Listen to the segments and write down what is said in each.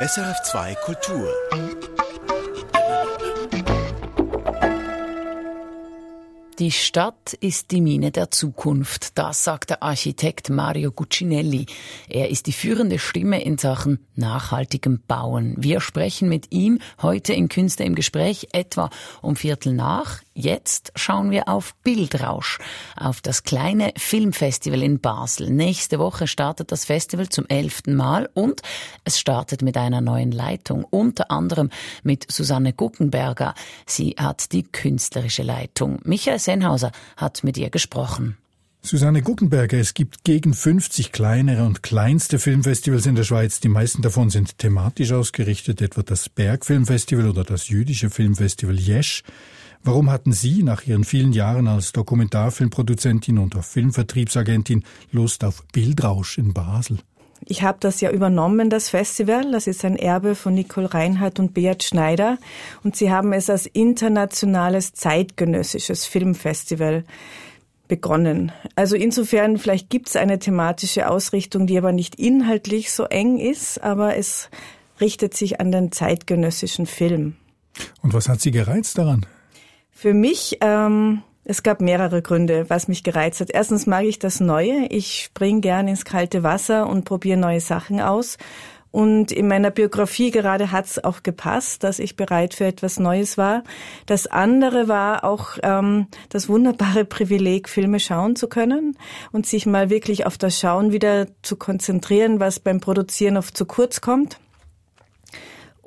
SRF2 Kultur. Die Stadt ist die Mine der Zukunft, das sagt der Architekt Mario Guccinelli. Er ist die führende Stimme in Sachen nachhaltigem Bauen. Wir sprechen mit ihm heute in Künste im Gespräch etwa um Viertel nach. Jetzt schauen wir auf Bildrausch, auf das kleine Filmfestival in Basel. Nächste Woche startet das Festival zum elften Mal und es startet mit einer neuen Leitung, unter anderem mit Susanne Guckenberger. Sie hat die künstlerische Leitung. Michael Sennhauser hat mit ihr gesprochen. Susanne Guckenberger, es gibt gegen 50 kleinere und kleinste Filmfestivals in der Schweiz. Die meisten davon sind thematisch ausgerichtet, etwa das Bergfilmfestival oder das jüdische Filmfestival Jesch. Warum hatten Sie nach Ihren vielen Jahren als Dokumentarfilmproduzentin und Filmvertriebsagentin Lust auf Bildrausch in Basel? Ich habe das ja übernommen, das Festival. Das ist ein Erbe von Nicole Reinhardt und Beat Schneider. Und sie haben es als internationales zeitgenössisches Filmfestival begonnen. Also insofern, vielleicht gibt es eine thematische Ausrichtung, die aber nicht inhaltlich so eng ist, aber es richtet sich an den zeitgenössischen Film. Und was hat Sie gereizt daran? Für mich ähm, es gab mehrere Gründe, was mich gereizt hat. Erstens mag ich das Neue. Ich spring gern ins kalte Wasser und probiere neue Sachen aus. Und in meiner Biografie gerade hat es auch gepasst, dass ich bereit für etwas Neues war. Das andere war auch ähm, das wunderbare Privileg, Filme schauen zu können und sich mal wirklich auf das Schauen wieder zu konzentrieren, was beim Produzieren oft zu kurz kommt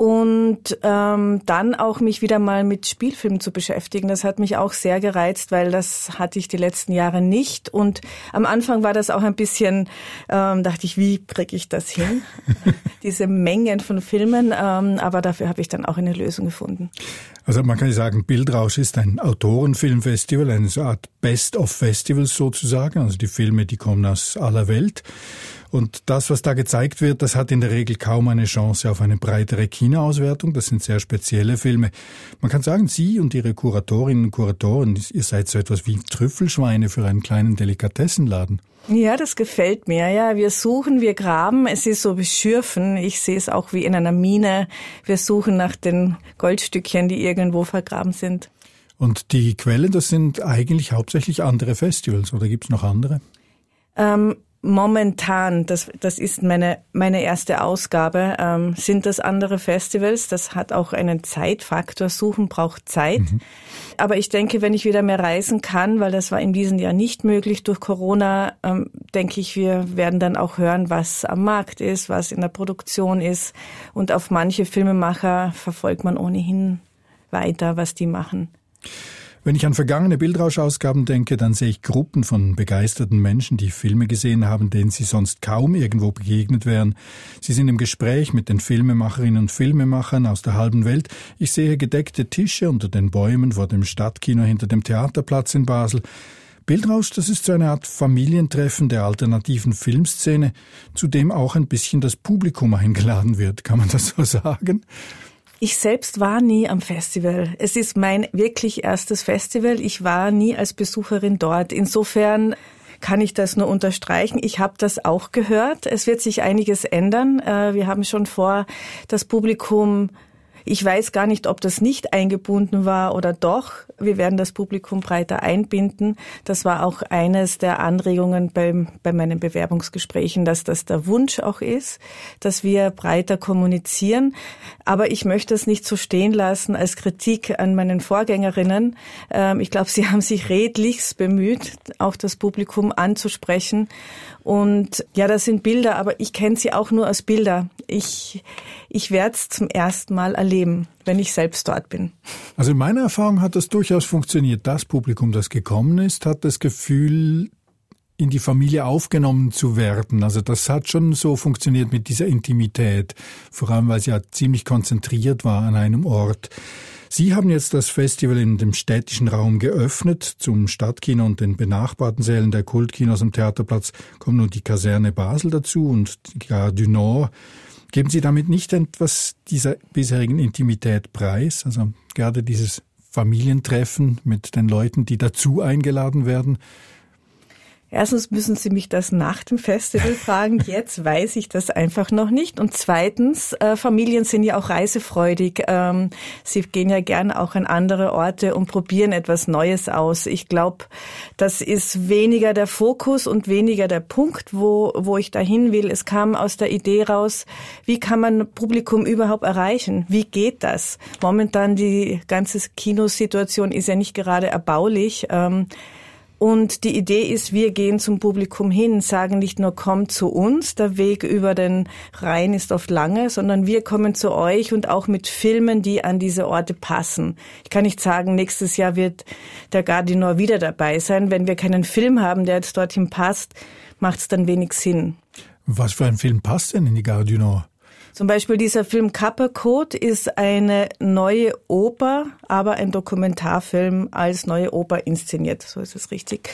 und ähm, dann auch mich wieder mal mit Spielfilmen zu beschäftigen. Das hat mich auch sehr gereizt, weil das hatte ich die letzten Jahre nicht. Und am Anfang war das auch ein bisschen, ähm, dachte ich, wie kriege ich das hin? Diese Mengen von Filmen. Ähm, aber dafür habe ich dann auch eine Lösung gefunden. Also man kann sagen, Bildrausch ist ein Autorenfilmfestival, eine Art Best-of-Festivals sozusagen. Also die Filme, die kommen aus aller Welt. Und das, was da gezeigt wird, das hat in der Regel kaum eine Chance auf eine breitere Kinoauswertung. Das sind sehr spezielle Filme. Man kann sagen, Sie und Ihre Kuratorinnen und Kuratoren, ihr seid so etwas wie Trüffelschweine für einen kleinen Delikatessenladen. Ja, das gefällt mir. Ja, wir suchen, wir graben. Es ist so wie Schürfen. Ich sehe es auch wie in einer Mine. Wir suchen nach den Goldstückchen, die irgendwo vergraben sind. Und die Quellen, das sind eigentlich hauptsächlich andere Festivals oder gibt es noch andere? Ähm, Momentan, das, das ist meine, meine erste Ausgabe, ähm, sind das andere Festivals. Das hat auch einen Zeitfaktor. Suchen braucht Zeit. Mhm. Aber ich denke, wenn ich wieder mehr reisen kann, weil das war in diesem Jahr nicht möglich durch Corona, ähm, denke ich, wir werden dann auch hören, was am Markt ist, was in der Produktion ist. Und auf manche Filmemacher verfolgt man ohnehin weiter, was die machen. Wenn ich an vergangene Bildrauschausgaben denke, dann sehe ich Gruppen von begeisterten Menschen, die Filme gesehen haben, denen sie sonst kaum irgendwo begegnet wären. Sie sind im Gespräch mit den Filmemacherinnen und Filmemachern aus der halben Welt. Ich sehe gedeckte Tische unter den Bäumen vor dem Stadtkino hinter dem Theaterplatz in Basel. Bildrausch, das ist so eine Art Familientreffen der alternativen Filmszene, zu dem auch ein bisschen das Publikum eingeladen wird. Kann man das so sagen? Ich selbst war nie am Festival. Es ist mein wirklich erstes Festival. Ich war nie als Besucherin dort. Insofern kann ich das nur unterstreichen. Ich habe das auch gehört. Es wird sich einiges ändern. Äh, wir haben schon vor, das Publikum ich weiß gar nicht, ob das nicht eingebunden war oder doch. Wir werden das Publikum breiter einbinden. Das war auch eines der Anregungen beim, bei meinen Bewerbungsgesprächen, dass das der Wunsch auch ist, dass wir breiter kommunizieren. Aber ich möchte es nicht so stehen lassen als Kritik an meinen Vorgängerinnen. Ähm, ich glaube, sie haben sich redlichst bemüht, auch das Publikum anzusprechen. Und ja, das sind Bilder, aber ich kenne sie auch nur als Bilder. Ich, ich werde es zum ersten Mal erleben, wenn ich selbst dort bin. Also in meiner Erfahrung hat das durchaus funktioniert. Das Publikum, das gekommen ist, hat das Gefühl, in die Familie aufgenommen zu werden. Also das hat schon so funktioniert mit dieser Intimität, vor allem weil sie ja ziemlich konzentriert war an einem Ort. Sie haben jetzt das Festival in dem städtischen Raum geöffnet. Zum Stadtkino und den benachbarten Sälen der Kultkinos am Theaterplatz kommt nun die Kaserne Basel dazu und Gare du Nord. Geben Sie damit nicht etwas dieser bisherigen Intimität preis? Also gerade dieses Familientreffen mit den Leuten, die dazu eingeladen werden? Erstens müssen Sie mich das nach dem Festival fragen. Jetzt weiß ich das einfach noch nicht. Und zweitens, äh, Familien sind ja auch reisefreudig. Ähm, sie gehen ja gern auch an andere Orte und probieren etwas Neues aus. Ich glaube, das ist weniger der Fokus und weniger der Punkt, wo, wo ich dahin will. Es kam aus der Idee raus, wie kann man Publikum überhaupt erreichen? Wie geht das? Momentan die ganze Kinosituation ist ja nicht gerade erbaulich. Ähm, und die Idee ist, wir gehen zum Publikum hin, sagen nicht nur kommt zu uns, der Weg über den Rhein ist oft lange, sondern wir kommen zu euch und auch mit Filmen, die an diese Orte passen. Ich kann nicht sagen, nächstes Jahr wird der Gardinor wieder dabei sein. Wenn wir keinen Film haben, der jetzt dorthin passt, macht es dann wenig Sinn. Was für ein Film passt denn in die Gardinor? Zum Beispiel dieser Film Kappa Code ist eine neue Oper, aber ein Dokumentarfilm als neue Oper inszeniert. So ist es richtig.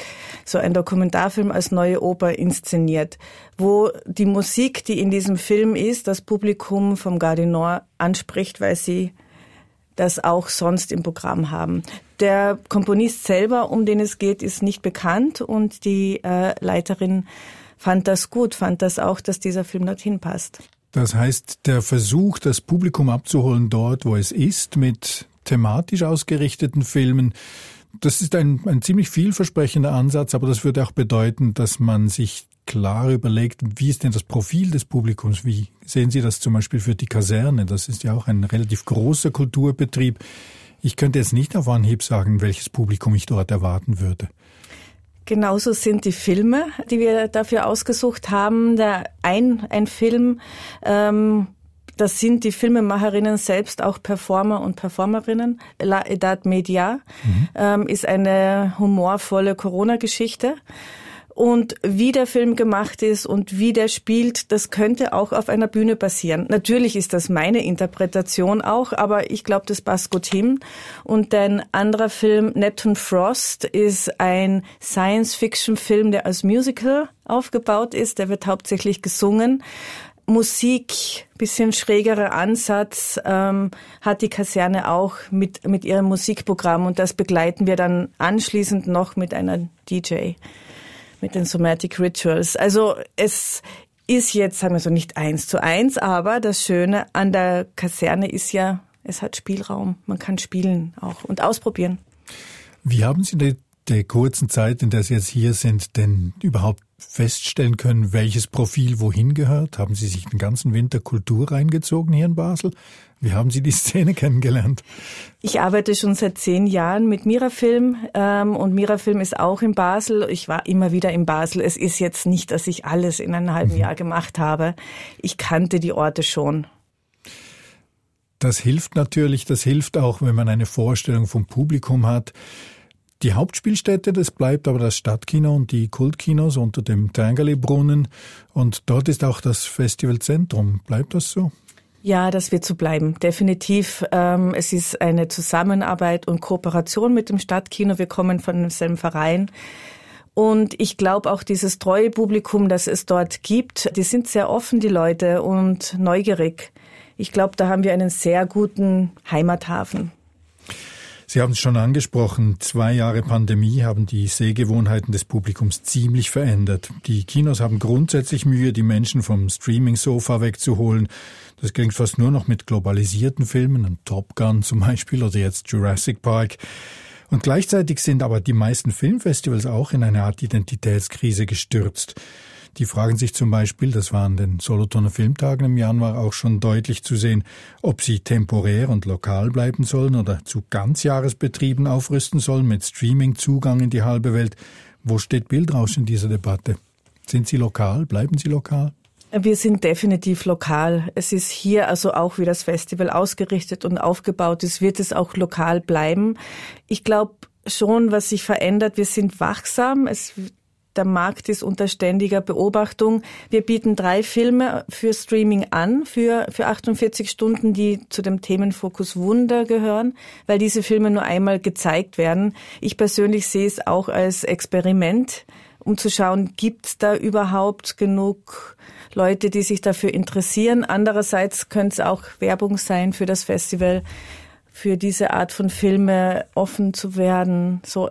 So ein Dokumentarfilm als neue Oper inszeniert, wo die Musik, die in diesem Film ist, das Publikum vom Gardinor anspricht, weil sie das auch sonst im Programm haben. Der Komponist selber, um den es geht, ist nicht bekannt und die äh, Leiterin fand das gut, fand das auch, dass dieser Film dorthin passt. Das heißt, der Versuch, das Publikum abzuholen dort, wo es ist, mit thematisch ausgerichteten Filmen, das ist ein, ein ziemlich vielversprechender Ansatz, aber das würde auch bedeuten, dass man sich klar überlegt, wie ist denn das Profil des Publikums? Wie sehen Sie das zum Beispiel für die Kaserne? Das ist ja auch ein relativ großer Kulturbetrieb. Ich könnte jetzt nicht auf Anhieb sagen, welches Publikum ich dort erwarten würde. Genauso sind die Filme, die wir dafür ausgesucht haben. Der ein, ein Film, ähm, das sind die Filmemacherinnen selbst auch Performer und Performerinnen. La Edad Media mhm. ähm, ist eine humorvolle Corona-Geschichte. Und wie der Film gemacht ist und wie der spielt, das könnte auch auf einer Bühne passieren. Natürlich ist das meine Interpretation auch, aber ich glaube, das passt gut hin. Und ein anderer Film, Neptune Frost, ist ein Science-Fiction-Film, der als Musical aufgebaut ist. Der wird hauptsächlich gesungen. Musik, bisschen schrägerer Ansatz ähm, hat die Kaserne auch mit, mit ihrem Musikprogramm und das begleiten wir dann anschließend noch mit einer DJ mit den Somatic Rituals. Also es ist jetzt, sagen wir so, nicht eins zu eins, aber das Schöne an der Kaserne ist ja, es hat Spielraum. Man kann spielen auch und ausprobieren. Wie haben Sie die, der kurzen Zeit, in der Sie jetzt hier sind, denn überhaupt feststellen können, welches Profil wohin gehört? Haben Sie sich den ganzen Winter Kultur reingezogen hier in Basel? Wie haben Sie die Szene kennengelernt? Ich arbeite schon seit zehn Jahren mit Mirafilm ähm, und Mirafilm ist auch in Basel. Ich war immer wieder in Basel. Es ist jetzt nicht, dass ich alles in einem halben mhm. Jahr gemacht habe. Ich kannte die Orte schon. Das hilft natürlich, das hilft auch, wenn man eine Vorstellung vom Publikum hat. Die Hauptspielstätte, das bleibt aber das Stadtkino und die Kultkinos unter dem Tangeli-Brunnen. Und dort ist auch das Festivalzentrum. Bleibt das so? Ja, das wird so bleiben, definitiv. Ähm, es ist eine Zusammenarbeit und Kooperation mit dem Stadtkino. Wir kommen von demselben Verein. Und ich glaube auch dieses treue Publikum, das es dort gibt, die sind sehr offen, die Leute, und neugierig. Ich glaube, da haben wir einen sehr guten Heimathafen. Sie haben es schon angesprochen, zwei Jahre Pandemie haben die Sehgewohnheiten des Publikums ziemlich verändert. Die Kinos haben grundsätzlich Mühe, die Menschen vom Streaming-Sofa wegzuholen. Das klingt fast nur noch mit globalisierten Filmen, Top Gun zum Beispiel oder jetzt Jurassic Park. Und gleichzeitig sind aber die meisten Filmfestivals auch in eine Art Identitätskrise gestürzt. Die fragen sich zum Beispiel, das war an den Solothurner Filmtagen im Januar auch schon deutlich zu sehen, ob sie temporär und lokal bleiben sollen oder zu Ganzjahresbetrieben aufrüsten sollen mit Streaming-Zugang in die halbe Welt. Wo steht Bildrausch in dieser Debatte? Sind sie lokal? Bleiben sie lokal? Wir sind definitiv lokal. Es ist hier also auch wie das Festival ausgerichtet und aufgebaut ist, wird es auch lokal bleiben. Ich glaube schon, was sich verändert. Wir sind wachsam. Es der Markt ist unter ständiger Beobachtung. Wir bieten drei Filme für Streaming an, für, für 48 Stunden, die zu dem Themenfokus Wunder gehören, weil diese Filme nur einmal gezeigt werden. Ich persönlich sehe es auch als Experiment, um zu schauen, gibt es da überhaupt genug Leute, die sich dafür interessieren. Andererseits könnte es auch Werbung sein für das Festival, für diese Art von Filme offen zu werden. So,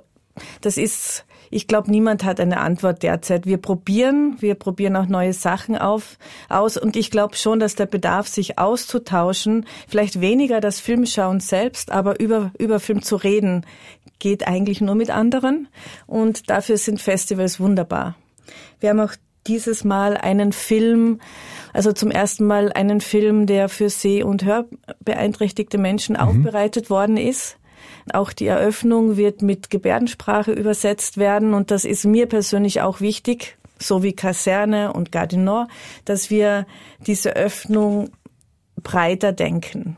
das ist ich glaube, niemand hat eine Antwort derzeit. Wir probieren, wir probieren auch neue Sachen auf, aus und ich glaube schon, dass der Bedarf, sich auszutauschen, vielleicht weniger das Filmschauen selbst, aber über, über Film zu reden, geht eigentlich nur mit anderen und dafür sind Festivals wunderbar. Wir haben auch dieses Mal einen Film, also zum ersten Mal einen Film, der für seh- und hörbeeinträchtigte Menschen mhm. aufbereitet worden ist. Auch die Eröffnung wird mit Gebärdensprache übersetzt werden und das ist mir persönlich auch wichtig, so wie Kaserne und Gardinor, dass wir diese Öffnung breiter denken.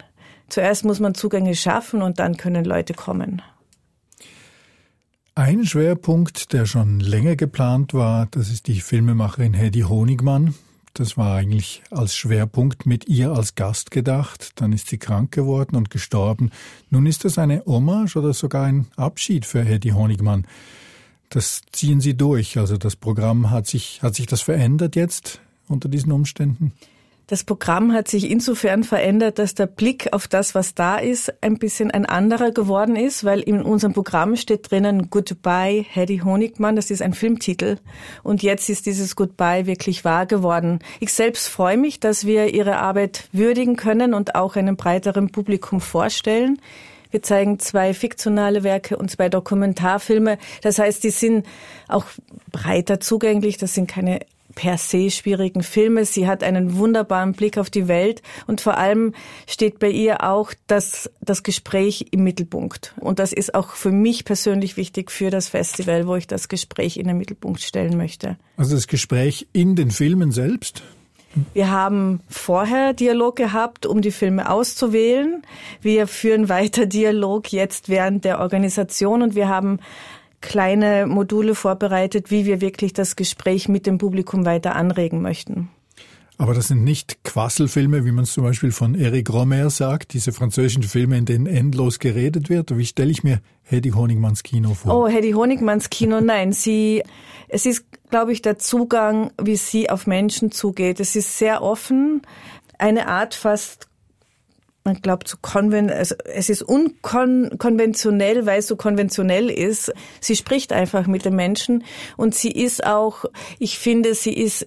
Zuerst muss man Zugänge schaffen und dann können Leute kommen. Ein Schwerpunkt, der schon länger geplant war, das ist die Filmemacherin Hedy Honigmann. Das war eigentlich als Schwerpunkt mit ihr als Gast gedacht. Dann ist sie krank geworden und gestorben. Nun ist das eine Hommage oder sogar ein Abschied für Hedy Honigmann. Das ziehen Sie durch. Also das Programm hat sich, hat sich das verändert jetzt unter diesen Umständen? Das Programm hat sich insofern verändert, dass der Blick auf das, was da ist, ein bisschen ein anderer geworden ist, weil in unserem Programm steht drinnen Goodbye Hedy Honigmann, das ist ein Filmtitel. Und jetzt ist dieses Goodbye wirklich wahr geworden. Ich selbst freue mich, dass wir ihre Arbeit würdigen können und auch einem breiteren Publikum vorstellen. Wir zeigen zwei fiktionale Werke und zwei Dokumentarfilme. Das heißt, die sind auch breiter zugänglich. Das sind keine per se schwierigen Filme. Sie hat einen wunderbaren Blick auf die Welt und vor allem steht bei ihr auch das, das Gespräch im Mittelpunkt. Und das ist auch für mich persönlich wichtig für das Festival, wo ich das Gespräch in den Mittelpunkt stellen möchte. Also das Gespräch in den Filmen selbst? Wir haben vorher Dialog gehabt, um die Filme auszuwählen. Wir führen weiter Dialog jetzt während der Organisation und wir haben kleine Module vorbereitet, wie wir wirklich das Gespräch mit dem Publikum weiter anregen möchten. Aber das sind nicht Quasselfilme, wie man es zum Beispiel von Eric Romer sagt, diese französischen Filme, in denen endlos geredet wird. Wie stelle ich mir Hedy Honigmanns Kino vor? Oh, Hedy Honigmanns Kino, nein. Sie, es ist, glaube ich, der Zugang, wie sie auf Menschen zugeht. Es ist sehr offen, eine Art fast man glaubt, so konven also es ist unkonventionell, weil es so konventionell ist. Sie spricht einfach mit den Menschen und sie ist auch, ich finde, sie ist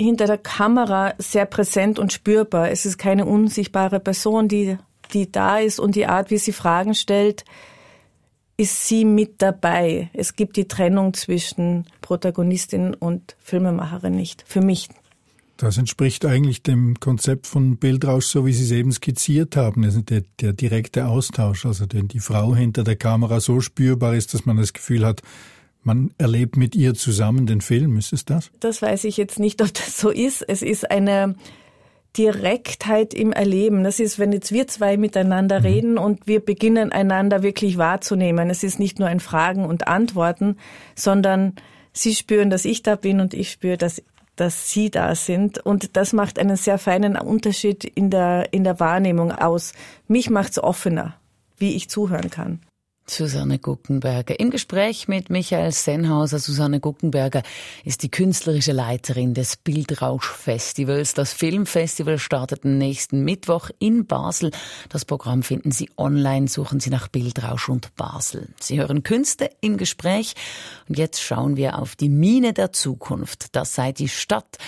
hinter der Kamera sehr präsent und spürbar. Es ist keine unsichtbare Person, die, die da ist und die Art, wie sie Fragen stellt, ist sie mit dabei. Es gibt die Trennung zwischen Protagonistin und Filmemacherin nicht. Für mich das entspricht eigentlich dem Konzept von Bildrausch, so wie Sie es eben skizziert haben. Also der, der direkte Austausch, also wenn die Frau hinter der Kamera so spürbar ist, dass man das Gefühl hat, man erlebt mit ihr zusammen den Film. Ist es das? Das weiß ich jetzt nicht, ob das so ist. Es ist eine Direktheit im Erleben. Das ist, wenn jetzt wir zwei miteinander mhm. reden und wir beginnen einander wirklich wahrzunehmen. Es ist nicht nur ein Fragen und Antworten, sondern Sie spüren, dass ich da bin und ich spüre, dass dass Sie da sind. Und das macht einen sehr feinen Unterschied in der, in der Wahrnehmung aus. Mich macht's offener, wie ich zuhören kann. Susanne Guckenberger. Im Gespräch mit Michael Sennhauser. Susanne Guckenberger ist die künstlerische Leiterin des Bildrausch-Festivals. Das Filmfestival startet nächsten Mittwoch in Basel. Das Programm finden Sie online. Suchen Sie nach Bildrausch und Basel. Sie hören Künste im Gespräch. Und jetzt schauen wir auf die Mine der Zukunft. Das sei die Stadt.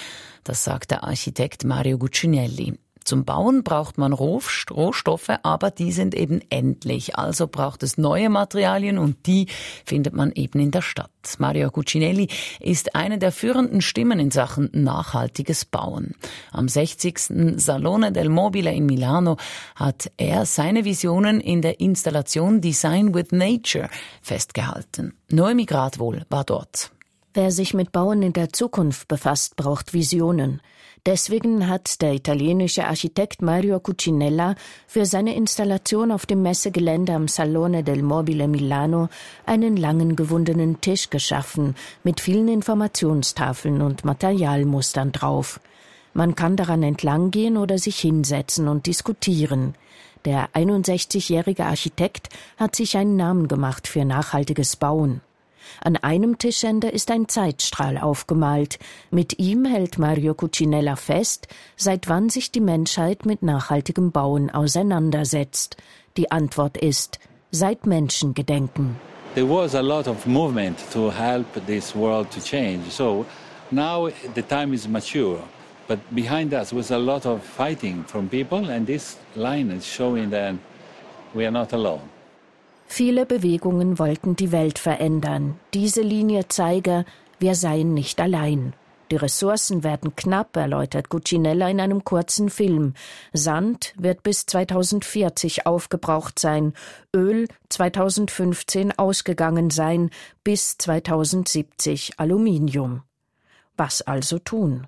Das sagt der Architekt Mario Guccinelli. Zum Bauen braucht man Rohstoffe, aber die sind eben endlich. Also braucht es neue Materialien und die findet man eben in der Stadt. Mario Cucinelli ist eine der führenden Stimmen in Sachen nachhaltiges Bauen. Am 60. Salone del Mobile in Milano hat er seine Visionen in der Installation Design with Nature festgehalten. Noemi Gradwohl war dort. Wer sich mit Bauen in der Zukunft befasst, braucht Visionen. Deswegen hat der italienische Architekt Mario Cucinella für seine Installation auf dem Messegelände am Salone del Mobile Milano einen langen gewundenen Tisch geschaffen mit vielen Informationstafeln und Materialmustern drauf. Man kann daran entlanggehen oder sich hinsetzen und diskutieren. Der 61-jährige Architekt hat sich einen Namen gemacht für nachhaltiges Bauen. An einem Tischende ist ein Zeitstrahl aufgemalt. Mit ihm hält Mario Cucinella fest, seit wann sich die Menschheit mit nachhaltigem Bauen auseinandersetzt. Die Antwort ist seit Menschengedenken. there was a lot of movement to help this world to change. So now the time is mature. But behind us was a lot of fighting from people, and this line is showing that we are not alone. Viele Bewegungen wollten die Welt verändern. Diese Linie zeige, wir seien nicht allein. Die Ressourcen werden knapp, erläutert Cucinella in einem kurzen Film. Sand wird bis 2040 aufgebraucht sein, Öl 2015 ausgegangen sein, bis 2070 Aluminium. Was also tun?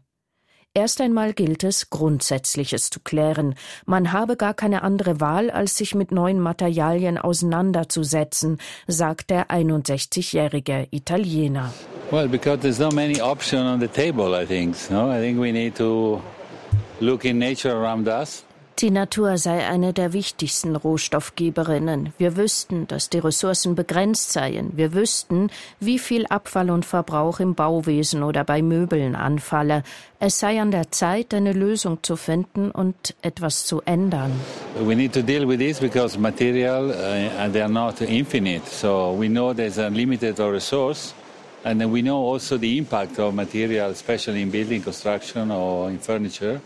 Erst einmal gilt es, Grundsätzliches zu klären. Man habe gar keine andere Wahl, als sich mit neuen Materialien auseinanderzusetzen, sagt der 61-jährige Italiener. Well, because there's not many options on the table, I think. No? I think we need to look in nature around us die Natur sei eine der wichtigsten Rohstoffgeberinnen. Wir wüssten, dass die Ressourcen begrenzt seien. Wir wüssten, wie viel Abfall und Verbrauch im Bauwesen oder bei Möbeln anfalle. Es sei an der Zeit, eine Lösung zu finden und etwas zu ändern. We need to deal with this because material uh, they are not infinite. So we know there's a limited resource. And we know also the impact of material, especially in building construction or in furniture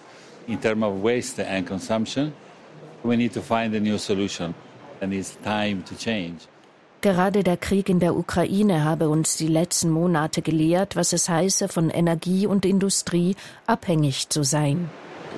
in terms of waste and consumption, we need to find a new solution and it's time to change. Gerade der Krieg in der Ukraine habe uns die letzten Monate gelehrt, was es heiße, von Energie und Industrie abhängig zu sein.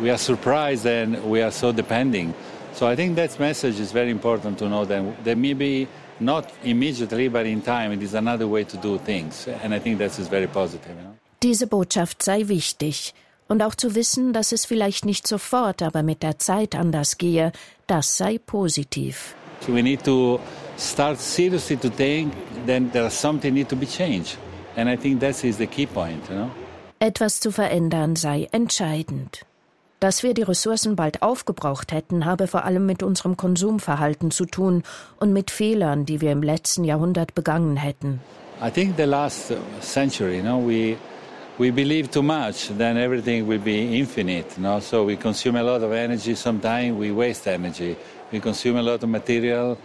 We are surprised and we are so depending. So I think that message is very important to know that there may be not immediately, but in time, it is another way to do things. And I think that is very positive. You know? Diese Botschaft sei wichtig. Und auch zu wissen, dass es vielleicht nicht sofort, aber mit der Zeit anders gehe, das sei positiv. We need to start seriously to think that there something need to be changed. And I think that is the key point, you know? Etwas zu verändern sei entscheidend. Dass wir die Ressourcen bald aufgebraucht hätten, habe vor allem mit unserem Konsumverhalten zu tun und mit Fehlern, die wir im letzten Jahrhundert begangen hätten. I think the last century, you know, we we believe too much, then everything will be infinite. No? So we consume a lot of energy, sometimes we waste energy. We consume a lot of material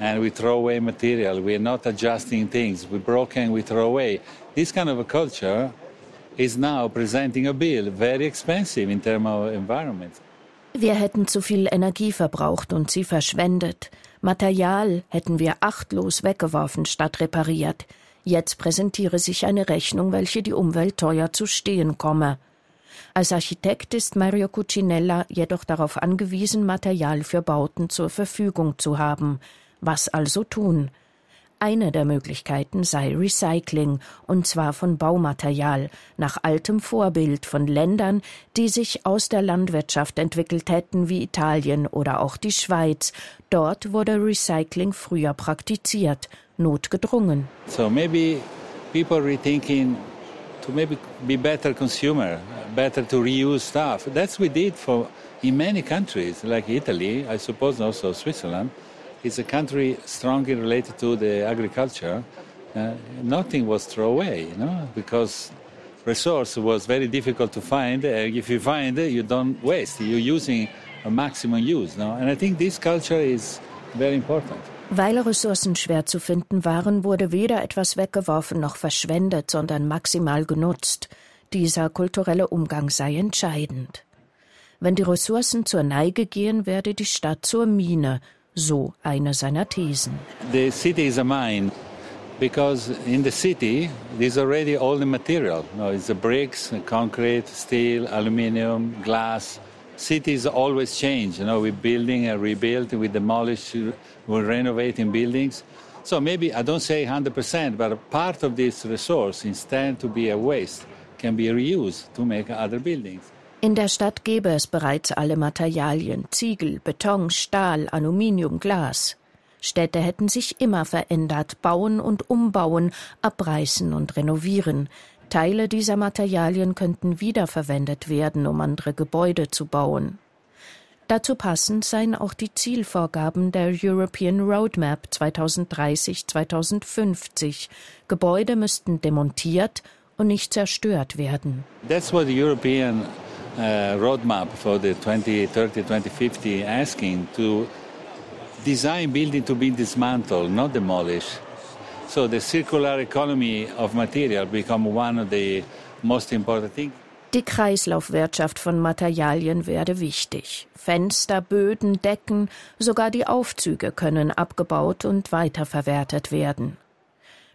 and we throw away material. We are not adjusting things. We broken, and we throw away. This kind of a culture is now presenting a bill, very expensive in terms of environment. Wir hätten zu viel Energie verbraucht und sie verschwendet. Material hätten wir achtlos weggeworfen statt repariert. Jetzt präsentiere sich eine Rechnung, welche die Umwelt teuer zu stehen komme. Als Architekt ist Mario Cucinella jedoch darauf angewiesen, Material für Bauten zur Verfügung zu haben. Was also tun? Eine der Möglichkeiten sei Recycling, und zwar von Baumaterial, nach altem Vorbild von Ländern, die sich aus der Landwirtschaft entwickelt hätten, wie Italien oder auch die Schweiz. Dort wurde Recycling früher praktiziert, notgedrungen. So maybe people rethinking to maybe be better consumer, better to reuse stuff. That's we did for in many countries, like Italy, I suppose also Switzerland. It's a country strongly related to the agriculture. Uh, nothing was thrown away, you know, because resource was very difficult to find. Uh, if you find it, you don't waste. You're using a maximum use, no? And I think this culture is very important. Weil Ressourcen schwer zu finden waren, wurde weder etwas weggeworfen noch verschwendet, sondern maximal genutzt. Dieser kulturelle Umgang sei entscheidend. Wenn die Ressourcen zur Neige gehen, werde die Stadt zur Mine, so eine seiner Thesen. The city is a mine because in the city there's already all the material. No, it's the bricks, concrete, steel, aluminium, glass. Cities always change. You know, we're building and rebuild, we demolish, we're renovating buildings. So maybe I don't say 100%, but part of this resource, instead to be a waste, can be reused to make other buildings. In der Stadt gäbe es bereits alle Materialien Ziegel, Beton, Stahl, Aluminium, Glas. Städte hätten sich immer verändert, bauen und umbauen, abreißen und renovieren. Teile dieser Materialien könnten wiederverwendet werden, um andere Gebäude zu bauen. Dazu passend seien auch die Zielvorgaben der European Roadmap 2030-2050. Gebäude müssten demontiert und nicht zerstört werden. That's what the European uh, roadmap for the 2030, 2050 asking to design building to be dismantled, not demolished. So the circular economy of material become one of the most important things. Die Kreislaufwirtschaft von Materialien werde wichtig. Fenster, Böden, Decken, sogar die Aufzüge können abgebaut und weiterverwertet werden.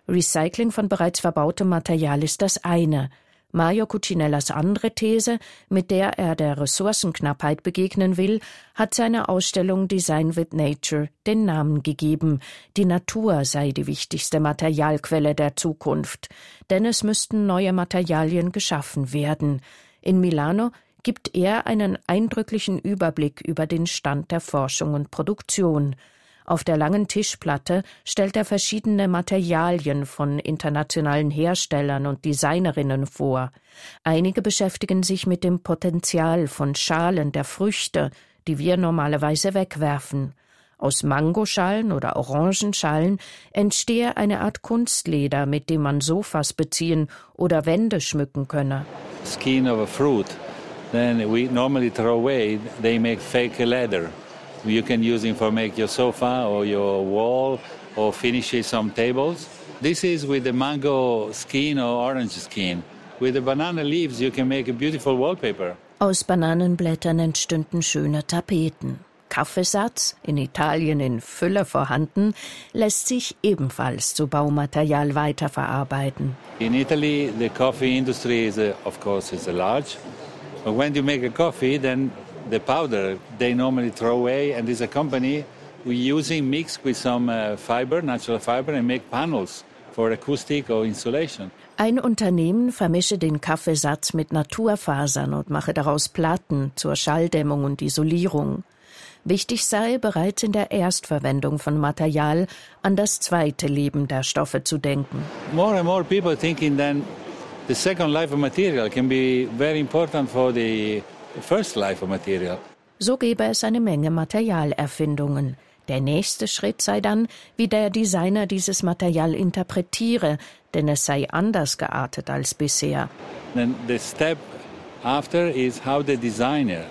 Recycling von bereits verbautem Material ist das eine. Mario Cucinellas andere These, mit der er der Ressourcenknappheit begegnen will, hat seine Ausstellung Design with Nature den Namen gegeben. Die Natur sei die wichtigste Materialquelle der Zukunft, denn es müssten neue Materialien geschaffen werden. In Milano gibt er einen eindrücklichen Überblick über den Stand der Forschung und Produktion. Auf der langen Tischplatte stellt er verschiedene Materialien von internationalen Herstellern und Designerinnen vor. Einige beschäftigen sich mit dem Potenzial von Schalen der Früchte, die wir normalerweise wegwerfen. Aus Mangoschalen oder Orangenschalen entstehe eine Art Kunstleder, mit dem man Sofas beziehen oder Wände schmücken könne. Skin of a fruit, then we normally throw away, they make fake leather. You can use it for make your sofa or your wall or finish some tables. This is with the mango skin or orange skin. With the banana leaves you can make a beautiful wallpaper. Aus Bananenblättern entstünden schöne Tapeten. Kaffeesatz, in Italien in Fülle vorhanden, lässt sich ebenfalls zu Baumaterial weiterverarbeiten. In Italy, the coffee industry is, a, of course, is a large. But when you make a coffee, then the powder they normally throw away, and a company we using mixed with some uh, fiber, natural fiber, and make panels for acoustic or insulation. Ein Unternehmen vermische den Kaffeesatz mit Naturfasern und mache daraus Platten zur Schalldämmung und Isolierung. Wichtig sei, bereits in der Erstverwendung von Material an das zweite Leben der Stoffe zu denken. More and more people thinking then the second life of material can be very important for the first life of material. So gebe es eine Menge Materialerfindungen. Der nächste Schritt sei dann, wie der Designer dieses Material interpretiere, denn es sei anders geartet als bisher. Then the step after is how the designer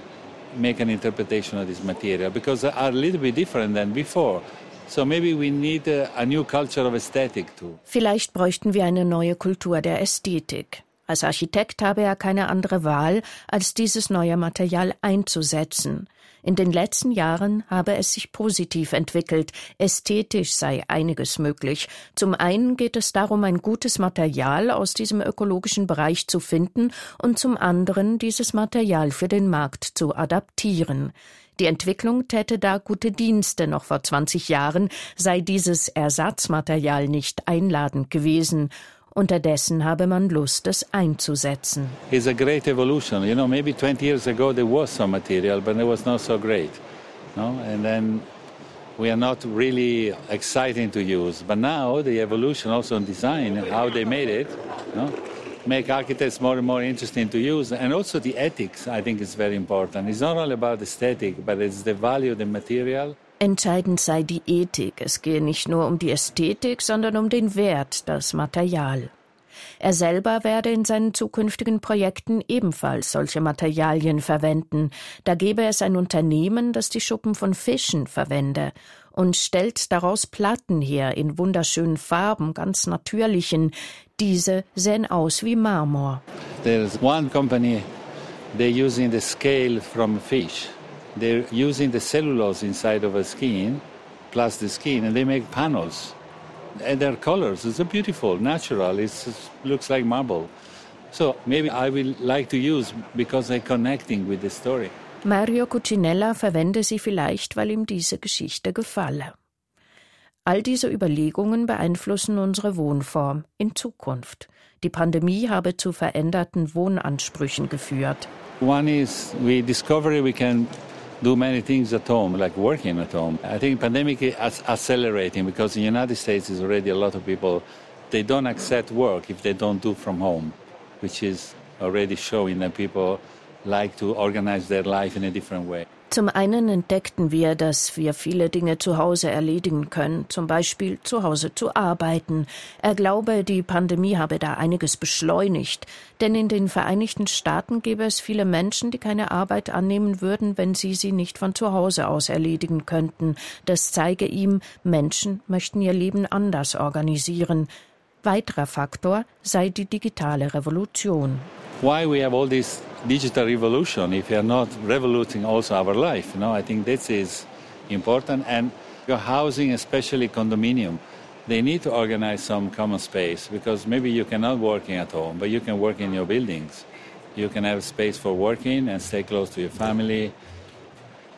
make an interpretation of this material because they are a little bit different than before. So maybe we need a, a new culture of aesthetic too. Vielleicht bräuchten wir eine neue Kultur der Ästhetik. Als Architekt habe er keine andere Wahl, als dieses neue Material einzusetzen. In den letzten Jahren habe es sich positiv entwickelt, ästhetisch sei einiges möglich. Zum einen geht es darum, ein gutes Material aus diesem ökologischen Bereich zu finden und zum anderen dieses Material für den Markt zu adaptieren. Die Entwicklung täte da gute Dienste. Noch vor 20 Jahren sei dieses Ersatzmaterial nicht einladend gewesen. Unterdessen habe man Lust, es einzusetzen. It's a great evolution. You know, maybe 20 years ago there was some material, but it was not so great. No? And then we are not really exciting to use. But now the evolution also in design, how they made it, no? make architects more and more interesting to use. And also the ethics, I think, is very important. It's not only about aesthetic, but it's the value of the material. Entscheidend sei die Ethik. Es gehe nicht nur um die Ästhetik, sondern um den Wert, das Material. Er selber werde in seinen zukünftigen Projekten ebenfalls solche Materialien verwenden. Da gebe es ein Unternehmen, das die Schuppen von Fischen verwende und stellt daraus Platten her in wunderschönen Farben, ganz natürlichen. Diese sehen aus wie Marmor. There's one company, they're using the scale from fish. They're using the cellulose inside of a skin, plus the skin, and they make panels. And their colors, it's beautiful, natural, it looks like marble. So maybe I will like to use because they're connecting with the story. Mario Cucinella verwende sie vielleicht, weil ihm diese Geschichte gefalle. All diese Überlegungen beeinflussen unsere Wohnform in Zukunft. Die Pandemie habe zu veränderten Wohnansprüchen geführt. One is we discover we can do many things at home, like working at home. I think pandemic is accelerating because in the United States is already a lot of people they don't accept work if they don't do from home, which is already showing that people like to organize their life in a different way. Zum einen entdeckten wir, dass wir viele Dinge zu Hause erledigen können, zum Beispiel zu Hause zu arbeiten. Er glaube, die Pandemie habe da einiges beschleunigt, denn in den Vereinigten Staaten gäbe es viele Menschen, die keine Arbeit annehmen würden, wenn sie sie nicht von zu Hause aus erledigen könnten. Das zeige ihm, Menschen möchten ihr Leben anders organisieren. Weiterer Faktor sei die digitale Revolution. Why we have all this digital revolution if we are not revoluting also our life. You know, I think this is important. And your housing, especially condominium, they need to organize some common space because maybe you cannot working at home, but you can work in your buildings. You can have space for working and stay close to your family.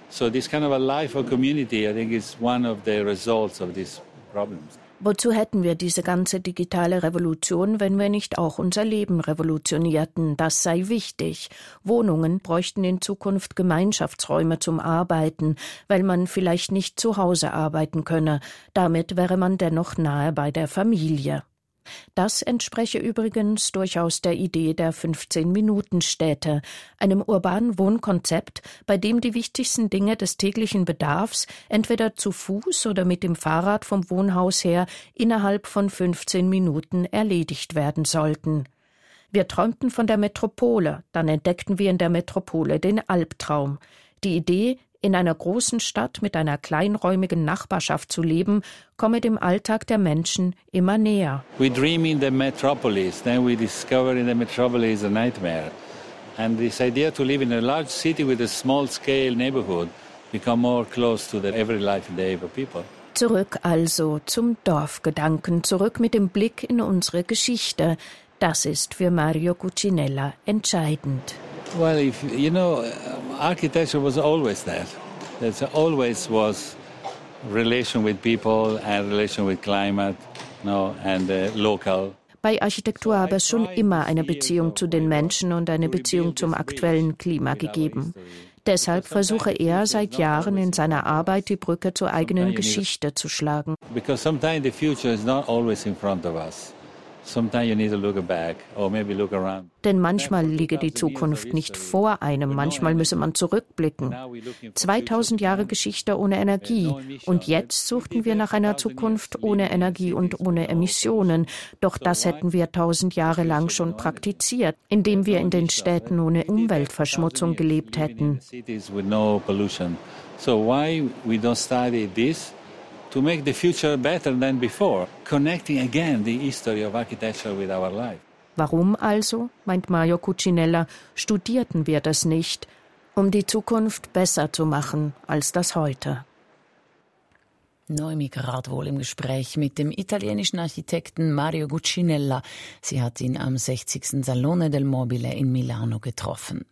So this kind of a life of community, I think, is one of the results of these problems. Wozu hätten wir diese ganze digitale Revolution, wenn wir nicht auch unser Leben revolutionierten? Das sei wichtig. Wohnungen bräuchten in Zukunft Gemeinschaftsräume zum Arbeiten, weil man vielleicht nicht zu Hause arbeiten könne. Damit wäre man dennoch nahe bei der Familie. Das entspreche übrigens durchaus der Idee der 15-Minuten-Städte, einem urbanen Wohnkonzept, bei dem die wichtigsten Dinge des täglichen Bedarfs entweder zu Fuß oder mit dem Fahrrad vom Wohnhaus her innerhalb von 15 Minuten erledigt werden sollten. Wir träumten von der Metropole, dann entdeckten wir in der Metropole den Albtraum. Die Idee, in einer großen Stadt mit einer kleinräumigen Nachbarschaft zu leben, komme dem Alltag der Menschen immer näher. We dream in the metropolis, then we discover in the metropolis a nightmare. And this idea to live in a large city with a small scale neighborhood become more close to the every life day of people. Zurück also zum Dorfgedanken, zurück mit dem Blick in unsere Geschichte. Das ist für Mario Cucinella entscheidend. Well, if you know, architecture was always that. There always was relation with people and relation with climate, you know, and uh, local. Bei Architektur habe es schon immer eine Beziehung zu den Menschen und eine Beziehung zum aktuellen Klima gegeben. Deshalb versuche er seit Jahren in seiner Arbeit die Brücke zur eigenen Geschichte zu schlagen. Because sometimes the future is not always in front of us. Denn manchmal liege die Zukunft nicht vor einem, manchmal müsse man zurückblicken. 2000 Jahre Geschichte ohne Energie und jetzt suchten wir nach einer Zukunft ohne Energie und ohne Emissionen. Doch das hätten wir tausend Jahre lang schon praktiziert, indem wir in den Städten ohne Umweltverschmutzung gelebt hätten. So why we don't study this to make the future better than before, connecting again the history of architecture with our life. Warum also, meint Mario Cucinella, studierten wir das nicht, um die Zukunft besser zu machen als das heute? Noemi gerade wohl im Gespräch mit dem italienischen Architekten Mario Guccinella. Sie hat ihn am 60. Salone del Mobile in Milano getroffen.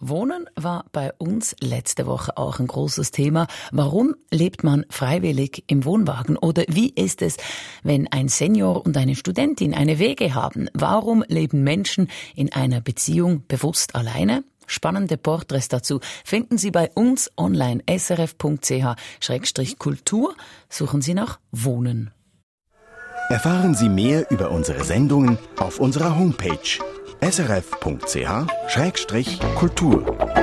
Wohnen war bei uns letzte Woche auch ein großes Thema. Warum lebt man freiwillig im Wohnwagen? Oder wie ist es, wenn ein Senior und eine Studentin eine Wege haben? Warum leben Menschen in einer Beziehung bewusst alleine? Spannende Porträts dazu finden Sie bei uns online srf.ch-kultur. Suchen Sie nach Wohnen. Erfahren Sie mehr über unsere Sendungen auf unserer Homepage srf.ch-kultur.